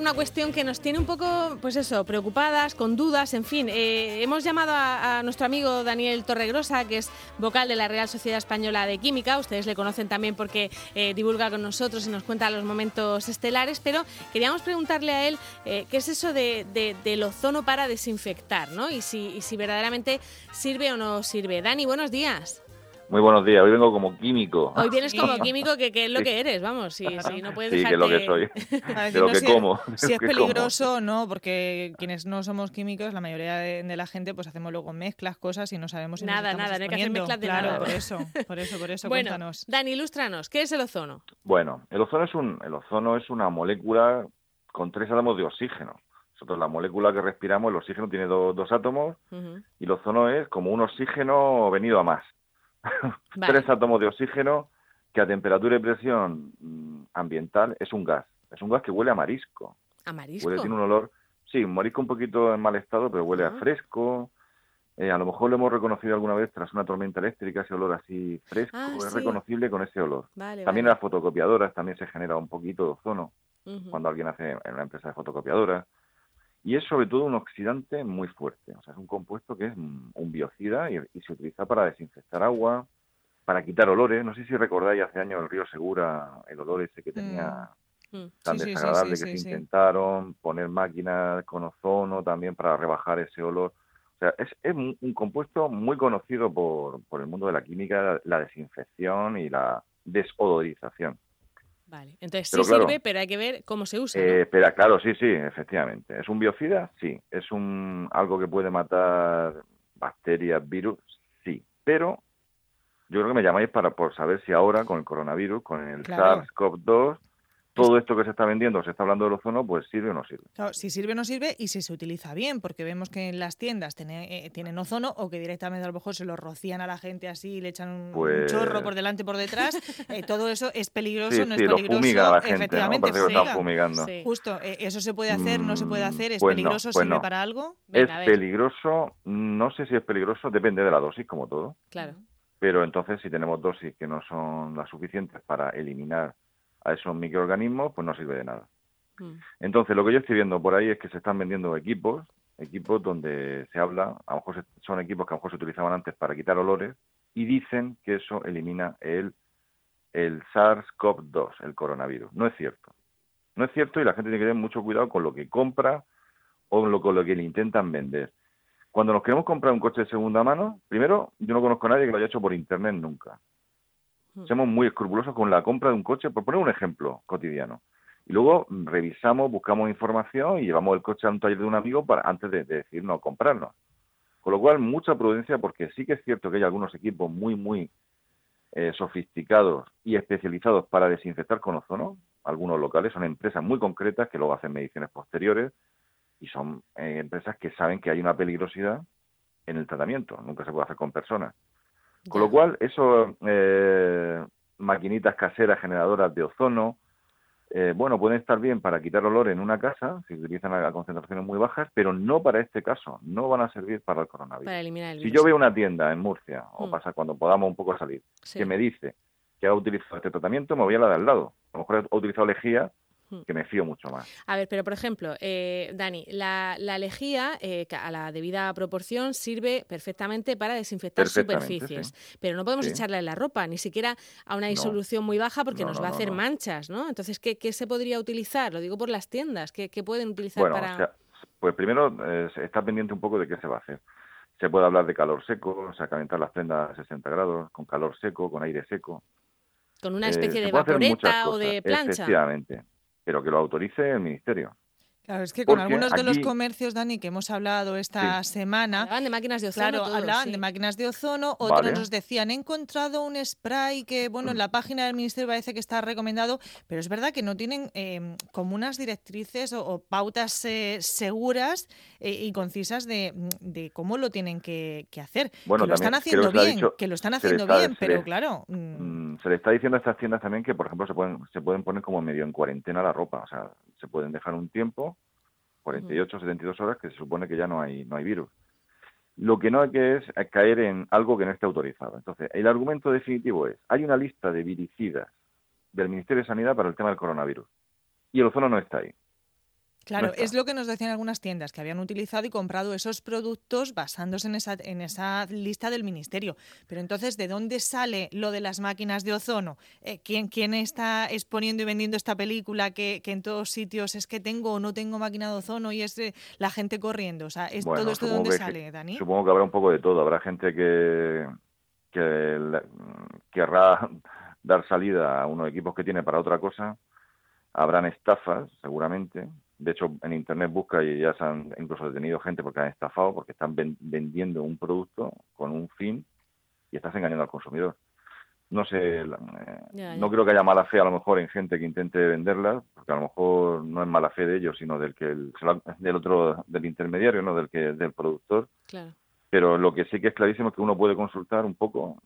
Una cuestión que nos tiene un poco, pues eso, preocupadas, con dudas, en fin. Eh, hemos llamado a, nuestro amigo Daniel Torregrosa, que es vocal de la Real Sociedad Española de Química. Ustedes le conocen también porque eh, divulga con nosotros y nos cuenta los momentos estelares, pero queríamos preguntarle a él eh, qué es eso de, del ozono para desinfectar, ¿no? Y si, y si verdaderamente sirve o no sirve. Dani, buenos días. Muy buenos días, hoy vengo como químico. Hoy vienes como químico, que, es lo que eres, vamos, si, no puedes Sí, que es lo que soy, de lo que si como. si es peligroso no, porque quienes no somos químicos, la mayoría de, la gente, pues hacemos luego mezclas, cosas y no sabemos si Nada, nada, no hay que hacer mezclas de claro, nada. por eso, por eso, por eso, bueno, cuéntanos. Dani, ilústranos, ¿qué es el ozono? Bueno, el ozono es, un, el ozono es una molécula con tres átomos de oxígeno. Nosotros, la molécula que respiramos, el oxígeno tiene dos átomos y el ozono es como un oxígeno venido a más. Tres átomos de oxígeno que a temperatura y presión mm, ambiental es un gas. Es un gas que huele a marisco. ¿A marisco? Huele, tiene un olor, sí, un marisco un poquito en mal estado, pero huele a fresco. Eh, a lo mejor lo hemos reconocido alguna vez tras una tormenta eléctrica, ese olor así fresco, ah, es reconocible con ese olor. también en las fotocopiadoras también se genera un poquito de ozono cuando alguien hace en una empresa de fotocopiadoras. Y es sobre todo un oxidante muy fuerte, o sea, es un compuesto que es un biocida y, se utiliza para desinfectar agua, para quitar olores. No sé si recordáis hace años el río Segura, el olor ese que tenía mm. Mm. tan desagradable que se intentaron poner máquinas con ozono también para rebajar ese olor. O sea, es, es un, compuesto muy conocido por, por el mundo de la química, la desinfección y la desodorización. Vale, entonces sí sirve, pero hay que ver cómo se usa. Eh, claro, sí, sí, efectivamente. ¿Es un biocida? Sí. ¿Es un algo que puede matar bacterias, virus? Sí. Pero yo creo que me llamáis para por saber si ahora con el coronavirus, con el SARS-CoV-2, todo esto que se está vendiendo, se está hablando del ozono, pues sirve o no sirve. Claro, si sirve o no sirve y si se utiliza bien, porque vemos que en las tiendas tiene, eh, tienen ozono o que directamente a lo mejor se lo rocían a la gente así y le echan un, pues chorro por delante por detrás. Eh, todo eso es peligroso, no es peligroso. Lo fumiga la gente, efectivamente, ¿no? Parece que lo fumigando. Justo, eh, ¿eso se puede hacer? ¿No se puede hacer? ¿Es pues peligroso? Pues ¿Sirve para algo? es peligroso, no sé si es peligroso, depende de la dosis, como todo. Claro. Pero entonces, si tenemos dosis que no son las suficientes para eliminar a esos microorganismos, pues no sirve de nada. Mm. Entonces, lo que yo estoy viendo por ahí es que se están vendiendo equipos, equipos donde se habla, a lo mejor son equipos que a lo mejor se utilizaban antes para quitar olores, y dicen que eso elimina el, el SARS-CoV-2, el coronavirus. No es cierto. No es cierto y la gente tiene que tener mucho cuidado con lo que compra o con lo que le intentan vender. Cuando nos queremos comprar un coche de segunda mano, primero, yo no conozco a nadie que lo haya hecho por internet nunca. Hmm. Somos muy escrupulosos con la compra de un coche, por poner un ejemplo cotidiano. Y luego revisamos, buscamos información y llevamos el coche a un taller de un amigo para antes de, decir no comprarlo. Con lo cual, mucha prudencia porque sí que es cierto que hay algunos equipos muy, muy eh, sofisticados y especializados para desinfectar con ozono. Algunos locales son empresas muy concretas que luego hacen mediciones posteriores y son eh, empresas que saben que hay una peligrosidad en el tratamiento. Nunca se puede hacer con personas. Con lo cual, eso, eh, maquinitas caseras generadoras de ozono, eh, bueno, pueden estar bien para quitar olor en una casa, si utilizan a concentraciones muy bajas, pero no para este caso, no van a servir para el coronavirus. Para eliminar el virus. Si yo veo una tienda en Murcia, o mm. pasa cuando podamos un poco salir, que me dice que ha utilizado este tratamiento, me voy a la de al lado. A lo mejor ha utilizado lejía Hmm. Que me fío mucho más. A ver, pero por ejemplo, eh, Dani, la, lejía eh, a la debida proporción sirve perfectamente para desinfectar superficies, pero no podemos echarla en la ropa, ni siquiera a una disolución muy baja porque nos va a hacer manchas, ¿no? Entonces, ¿qué, se podría utilizar? Lo digo por las tiendas, ¿qué, pueden utilizar para...? pues primero eh, está pendiente un poco de qué se va a hacer. Se puede hablar de calor seco, o sea, calentar las prendas a 60 grados, con calor seco, con aire seco. Con una especie de vaporeta o de plancha. Efectivamente pero que lo autorice el Ministerio. Claro, es que con algunos de los comercios, Dani, que hemos hablado esta semana... Hablaban de máquinas de ozono. Claro, hablaban de máquinas de ozono. Otros nos decían, he encontrado un spray que, bueno, en la página del Ministerio parece que está recomendado, pero es verdad que no tienen eh, como unas directrices o, pautas eh, seguras eh, y concisas de, cómo lo tienen que, hacer. Bueno, que lo están haciendo bien, que lo están haciendo bien, pero claro... Mm. Se le está diciendo a estas tiendas también que, por ejemplo, se pueden, se pueden poner como medio en cuarentena la ropa. O sea, se pueden dejar un tiempo, 48, 72 horas, que se supone que ya no hay, no hay virus. Lo que no hay que es caer en algo que no esté autorizado. Entonces, el argumento definitivo es, hay una lista de viricidas del Ministerio de Sanidad para el tema del coronavirus. y el ozono no está ahí. Claro, es lo que nos decían algunas tiendas, que habían utilizado y comprado esos productos basándose en esa, en esa lista del ministerio. Pero entonces, ¿de dónde sale lo de las máquinas de ozono? Eh, ¿quién, ¿quién, está exponiendo y vendiendo esta película que, que, en todos sitios es que tengo o no tengo máquina de ozono y es eh, la gente corriendo? O sea, ¿es todo esto de dónde sale, Dani? Supongo que habrá un poco de todo. Habrá gente que, que querrá dar salida a unos equipos que tiene para otra cosa. Habrán estafas, seguramente, de hecho, en Internet busca y ya se han incluso detenido gente porque han estafado, porque están vendiendo un producto con un fin y estás engañando al consumidor. No sé, eh, no creo que haya mala fe a lo mejor en gente que intente venderla, porque a lo mejor no es mala fe de ellos, sino del que el, del otro, del intermediario, no del que del productor. Pero lo que sí que es clarísimo es que uno puede consultar un poco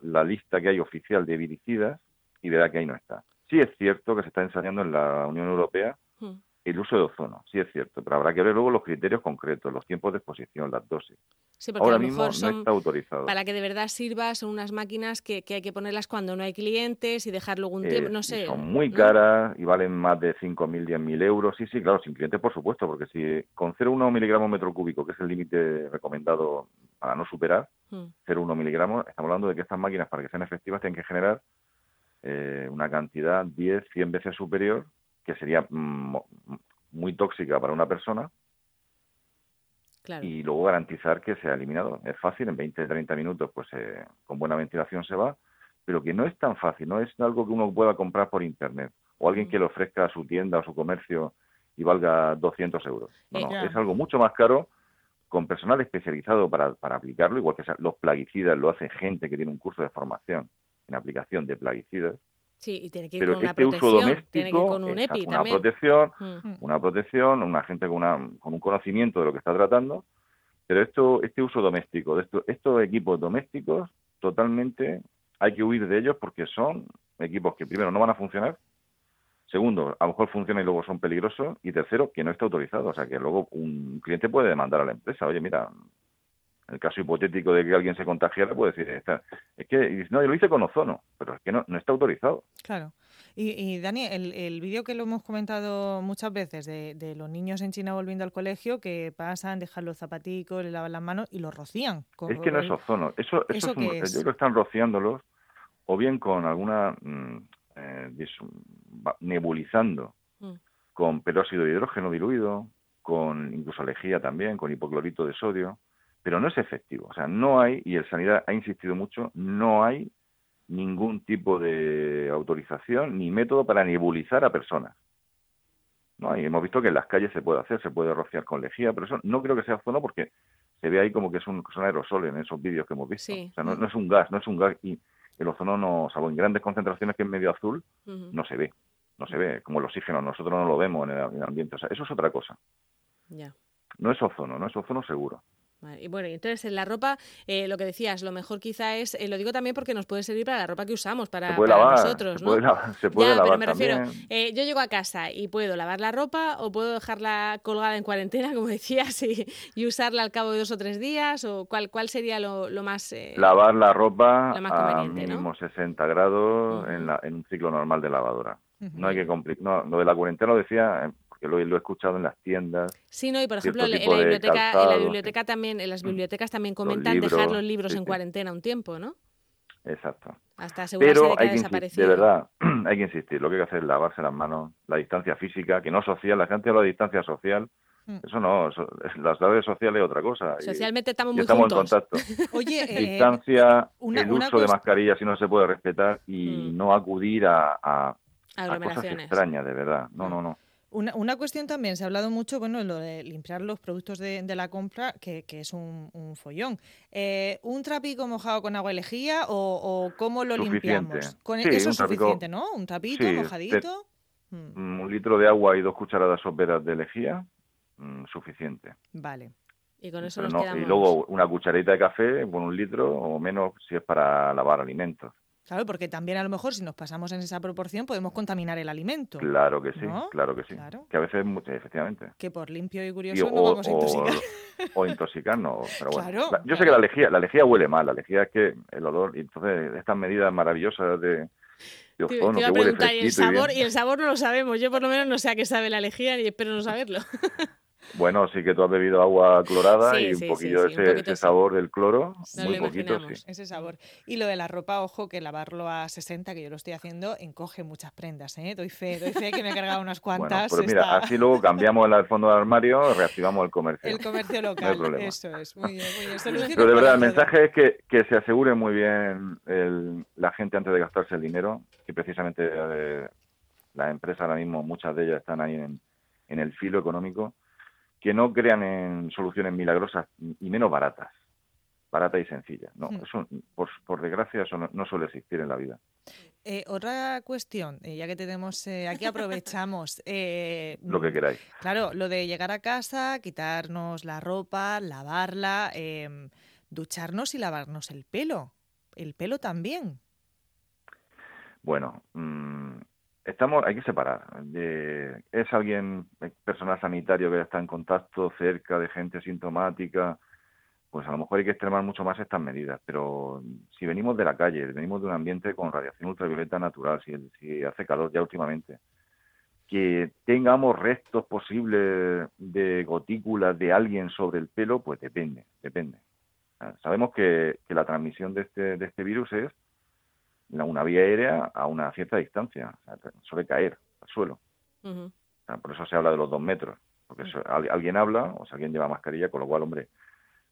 la, lista que hay oficial de viricidas y verá que ahí no está. Sí es cierto que se está ensayando en la Unión Europea hmm el uso de ozono, sí es cierto, pero habrá que ver luego los criterios concretos, los tiempos de exposición, las dosis. Sí, porque Ahora a lo mejor mismo no está autorizado. Para que de verdad sirva, son unas máquinas que, hay que ponerlas cuando no hay clientes y dejar luego un tiempo, no sé. Son muy caras y valen más de 5.000, 10.000 euros. Sí, sí, claro, sin clientes, por supuesto, porque si con 0,1 miligramos metro cúbico, que es el límite recomendado para no superar, 0,1 hmm. miligramos, estamos hablando de que estas máquinas, para que sean efectivas, tienen que generar eh, una cantidad 10, 100 veces superior que sería mm, muy tóxica para una persona y luego garantizar que sea eliminado. Es fácil, en 20, 30 minutos, pues eh, con buena ventilación se va, pero que no es tan fácil, no es algo que uno pueda comprar por Internet o alguien que le ofrezca a su tienda o su comercio y valga 200 euros. No, no, es algo mucho más caro con personal especializado para, para aplicarlo, igual que los plaguicidas lo hace gente que tiene un curso de formación en aplicación de plaguicidas Sí, y tiene que ir con una este protección, uso doméstico, tiene que ir con un EPI una protección, mm. una protección, una gente con, una, con un conocimiento de lo que está tratando, pero esto, este uso doméstico, de estos equipos domésticos, totalmente hay que huir de ellos porque son equipos que primero no van a funcionar, segundo, a lo mejor funcionan y luego son peligrosos, y tercero, que no está autorizado, o sea que luego un cliente puede demandar a la empresa, oye, mira, el caso hipotético de que alguien se contagiara, puede decir, es que, no, yo lo hice con ozono, pero es que no, no está autorizado. Claro. Y, y Dani, el, el vídeo que lo hemos comentado muchas veces de, los niños en China volviendo al colegio, que pasan, dejan los zapaticos, le lavan las manos y los rocían. es que no es ozono, eso, eso, es yo creo que están rociándolos o bien con alguna, mm, eh, nebulizando mm. con peróxido de hidrógeno diluido, con incluso lejía también, con hipoclorito de sodio pero no es efectivo. O sea, no hay, y el Sanidad ha insistido mucho, no hay ningún tipo de autorización ni método para nebulizar a personas. No hay. Hemos visto que en las calles se puede hacer, se puede rociar con lejía, pero eso no creo que sea ozono porque se ve ahí como que es un, son aerosoles en esos vídeos que hemos visto. O sea, no, es un gas, no es un gas. Y el ozono, no, salvo en grandes concentraciones que es medio azul, no se ve. No se ve, como el oxígeno, nosotros no lo vemos en el, ambiente. O sea, eso es otra cosa. No es ozono, no es ozono seguro. Y bueno, entonces en la ropa, eh, lo que decías, lo mejor quizá es, eh, lo digo también porque nos puede servir para la ropa que usamos, para, nosotros, ¿no? se puede lavar pero me refiero, eh, yo llego a casa y puedo lavar la ropa o puedo dejarla colgada en cuarentena, como decías, y, y usarla al cabo de dos o tres días, o cuál, cuál sería lo, lo más... lavar la ropa a mínimo 60 grados en, la, en un ciclo normal de lavadora. No hay que complicar, no, lo de la cuarentena lo decía que lo, he escuchado en las tiendas. Sí, no, y por ejemplo, en la, biblioteca, en la biblioteca también, en las mm. bibliotecas también comentan dejar los libros en cuarentena un tiempo, ¿no? Exacto. Hasta asegurarse de que, hay desaparecido. De verdad, hay que insistir. Lo que hay que hacer es lavarse las manos, la distancia física, que no social. La gente habla de distancia social. Mm. Eso no, las redes sociales es otra cosa. Socialmente estamos muy estamos en contacto. Oye, eh, distancia, el uso de mascarillas si no se puede respetar y mm. no acudir a, a, a cosas extrañas, de verdad. No, no, no. Una, una, cuestión también, se ha hablado mucho, bueno, lo de limpiar los productos de, de la compra, que, que es un, un follón. Eh, ¿Un trapico mojado con agua y lejía o, o cómo lo limpiamos? Con, eso es suficiente, ¿no? ¿Un trapito mojadito? Mm. Un litro de agua y dos cucharadas soperas de lejía, mm, suficiente. Vale. Y con eso nos quedamos... Y luego una cucharita de café con un litro o menos si es para lavar alimentos. Claro, porque también a lo mejor si nos pasamos en esa proporción podemos contaminar el alimento. Claro que sí, claro que sí. Que a veces, efectivamente. Que por limpio y curioso no vamos a intoxicar. O, intoxicarnos, pero bueno. yo sé que la lejía, la lejía huele mal, la lejía es que el olor, y entonces estas medidas maravillosas de, ozono, que huele y el sabor, y, el sabor no lo sabemos. Yo por lo menos no sé a qué sabe la lejía y espero no saberlo. Bueno, sí que tú has bebido agua clorada y un poquillo ese, sabor del cloro, muy poquito, sí. Ese sabor. Y lo de la ropa, ojo, que lavarlo a 60, que yo lo estoy haciendo, encoge muchas prendas, ¿eh? Doy fe, doy fe que me he cargado unas cuantas. Bueno, pues mira, así luego cambiamos el fondo del armario, reactivamos el comercio. El comercio local, eso es, muy bien, muy bien. Pero de verdad, el mensaje es que, que se asegure muy bien el, la gente antes de gastarse el dinero, que precisamente eh, las empresas ahora mismo, muchas de ellas están ahí en, en el filo económico, que no crean en soluciones milagrosas y menos baratas, barata y sencilla. No, mm. eso, por, desgracia, eso no, suele existir en la vida. Eh, otra cuestión, eh, ya que tenemos eh, aquí aprovechamos. lo que queráis. Claro, lo de llegar a casa, quitarnos la ropa, lavarla, em, ducharnos y lavarnos el pelo. El pelo también. Bueno, mm, estamos hay que separar. Es alguien personal sanitario que está en contacto cerca de gente sintomática pues a lo mejor hay que extremar mucho más estas medidas. Pero si venimos de la calle venimos de un ambiente con radiación ultravioleta natural si, si hace calor ya últimamente que tengamos restos posibles de gotículas de alguien sobre el pelo pues depende depende. Sabemos que, que la transmisión de este de este virus es una vía aérea a una cierta distancia, suele caer al suelo. por eso se habla de los dos metros, porque alguien habla, o sea, alguien lleva mascarilla, con lo cual, hombre,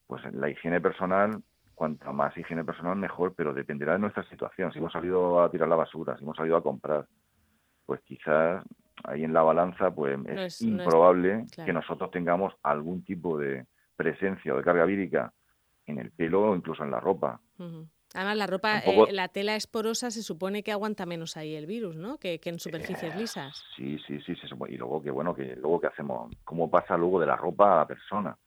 pues la higiene personal, cuanto más higiene personal mejor, pero dependerá de nuestra situación. Si hemos salido a tirar la basura, si hemos salido a comprar, pues quizás ahí en la balanza, pues es, improbable que nosotros tengamos algún tipo de presencia o de carga vírica en el pelo o incluso en la ropa. Además, la ropa, eh, la tela esporosa se supone que aguanta menos ahí el virus, ¿no? Que, en superficies eh, lisas. Sí, sí, sí, sí. Y luego que, bueno, que luego que hacemos, ¿cómo pasa luego de la ropa a la persona?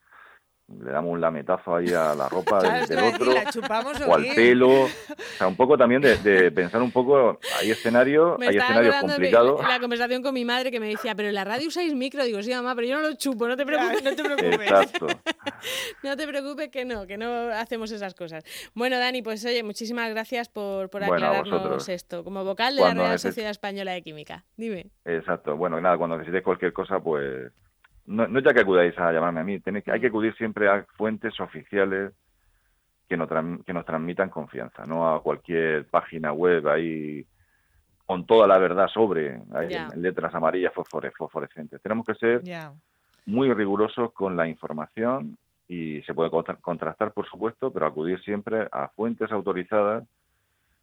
Le damos un lametazo ahí a la ropa del, otro o al pelo. O sea, un poco también de, pensar un poco, hay escenarios, hay escenarios complicados. la conversación con mi madre que me decía, pero en la radio usáis micro, digo, sí, mamá, pero yo no lo chupo, no te preocupes. No te preocupes. Exacto. no te preocupes que no, que no hacemos esas cosas. Bueno, Dani, pues oye, muchísimas gracias por, por aclararnos esto, como vocal de la Real Sociedad Española de Química. Dime. Exacto. Bueno, nada, cuando necesites cualquier cosa, pues no, no ya que acudáis a llamarme a mí, tenéis que, hay que acudir siempre a fuentes oficiales que nos, que nos transmitan confianza, no a cualquier página web ahí con toda la verdad sobre, en letras amarillas fosforescentes. Tenemos que ser muy rigurosos con la información y se puede contrastar, por supuesto, pero acudir siempre a fuentes autorizadas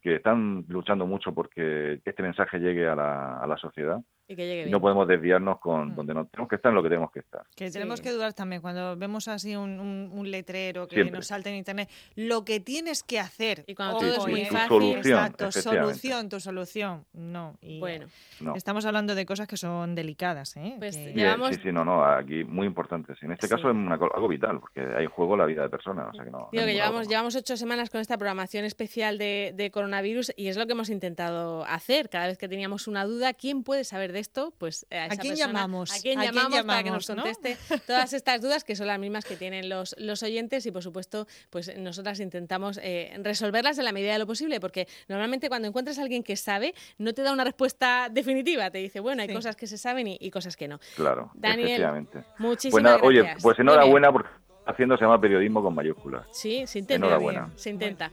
que están luchando mucho porque este mensaje llegue a la, a la sociedad y, no podemos desviarnos con mm. donde no tenemos que estar en lo que tenemos que estar. Que tenemos que dudar también cuando vemos así un, un, letrero que nos salta en internet, lo que tienes que hacer. Y cuando todo es muy fácil. Solución, Exacto, solución, tu solución. No. Y bueno, estamos hablando de cosas que son delicadas. ¿eh? Pues sí, sí, no, no, aquí muy importantes. En este caso es algo vital, porque hay juego la vida de personas. O sea que no, Digo que llevamos, llevamos ocho semanas con esta programación especial de, de coronavirus y es lo que hemos intentado hacer. Cada vez que teníamos una duda, ¿quién puede saber de esto, pues a, esa quién llamamos? ¿A quién llamamos, para que nos conteste todas estas dudas que son las mismas que tienen los, los oyentes y por supuesto pues nosotras intentamos eh, resolverlas en la medida de lo posible porque normalmente cuando encuentras a alguien que sabe no te da una respuesta definitiva, te dice bueno hay cosas que se saben y, cosas que no. Claro, Daniel, muchísimas gracias. Oye, pues enhorabuena porque haciendo se llama periodismo con mayúsculas. Sí, se intenta. Enhorabuena. se intenta.